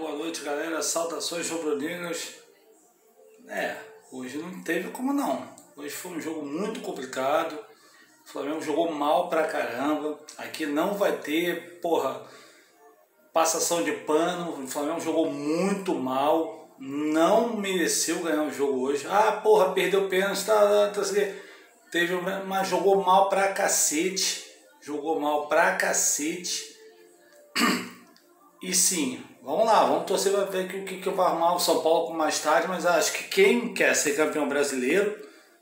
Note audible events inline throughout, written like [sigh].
boa noite, galera. Saudações rubro-negras. É, hoje não teve como não. Hoje foi um jogo muito complicado. O Flamengo jogou mal pra caramba. Aqui não vai ter, porra, passação de pano. O Flamengo jogou muito mal. Não mereceu ganhar o jogo hoje. Ah, porra, perdeu pênalti, tá, tá, tá, teve, mas jogou mal pra cacete. Jogou mal pra cacete. E sim, vamos lá, vamos torcer para ver o que, que vai arrumar o São Paulo mais tarde, mas acho que quem quer ser campeão brasileiro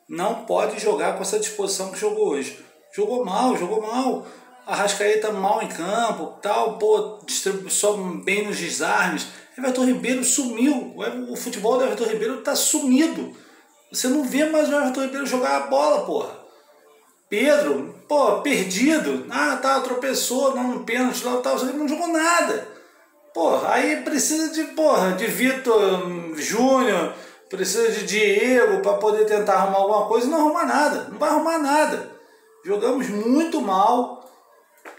não pode jogar com essa disposição que jogou hoje. Jogou mal, jogou mal. A Rascaeta mal em campo, tal, pô, só bem nos desarmes. Everton Ribeiro sumiu. O futebol do Everton Ribeiro tá sumido. Você não vê mais o Everton Ribeiro jogar a bola, porra. Pedro, pô, perdido. Ah, tá, tropeçou, não, pênalti lá, tal, não jogou nada. Porra, aí precisa de, porra, de Vitor Júnior, precisa de Diego para poder tentar arrumar alguma coisa não arrumar nada. Não vai arrumar nada. Jogamos muito mal.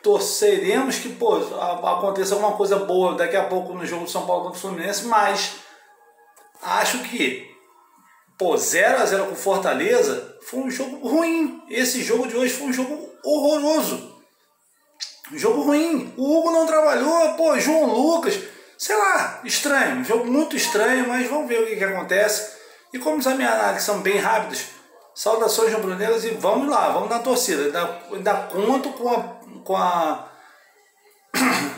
Torceremos que pô, aconteça alguma coisa boa daqui a pouco no jogo do São Paulo contra o Fluminense, mas acho que pô, 0 a 0 com Fortaleza foi um jogo ruim. Esse jogo de hoje foi um jogo horroroso. Jogo ruim. O Hugo não trabalhou, pô, João Lucas. Sei lá, estranho. Jogo muito estranho, mas vamos ver o que, que acontece. E como as minhas análises são bem rápidas, saudações rubro-negras e vamos lá, vamos na torcida. Ainda, ainda conto com a. Com a [coughs]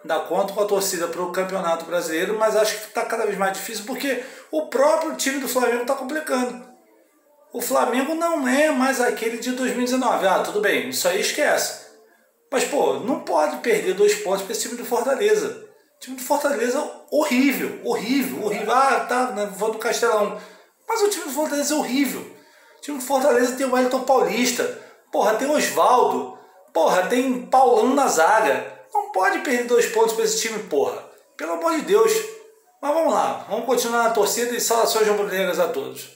ainda conto com a torcida para o Campeonato Brasileiro, mas acho que está cada vez mais difícil porque o próprio time do Flamengo está complicando. O Flamengo não é mais aquele de 2019. Ah, tudo bem, isso aí esquece. Mas, pô, não pode perder dois pontos para esse time do Fortaleza. Time do Fortaleza horrível, horrível, horrível. Ah, tá, né, vou do Castelão. Mas o time do Fortaleza é horrível. O time do Fortaleza tem o Wellington Paulista. Porra, tem o Oswaldo. Porra, tem Paulão na zaga. Não pode perder dois pontos para esse time, porra. Pelo amor de Deus. Mas vamos lá, vamos continuar na torcida e saudações rubro-negras a todos.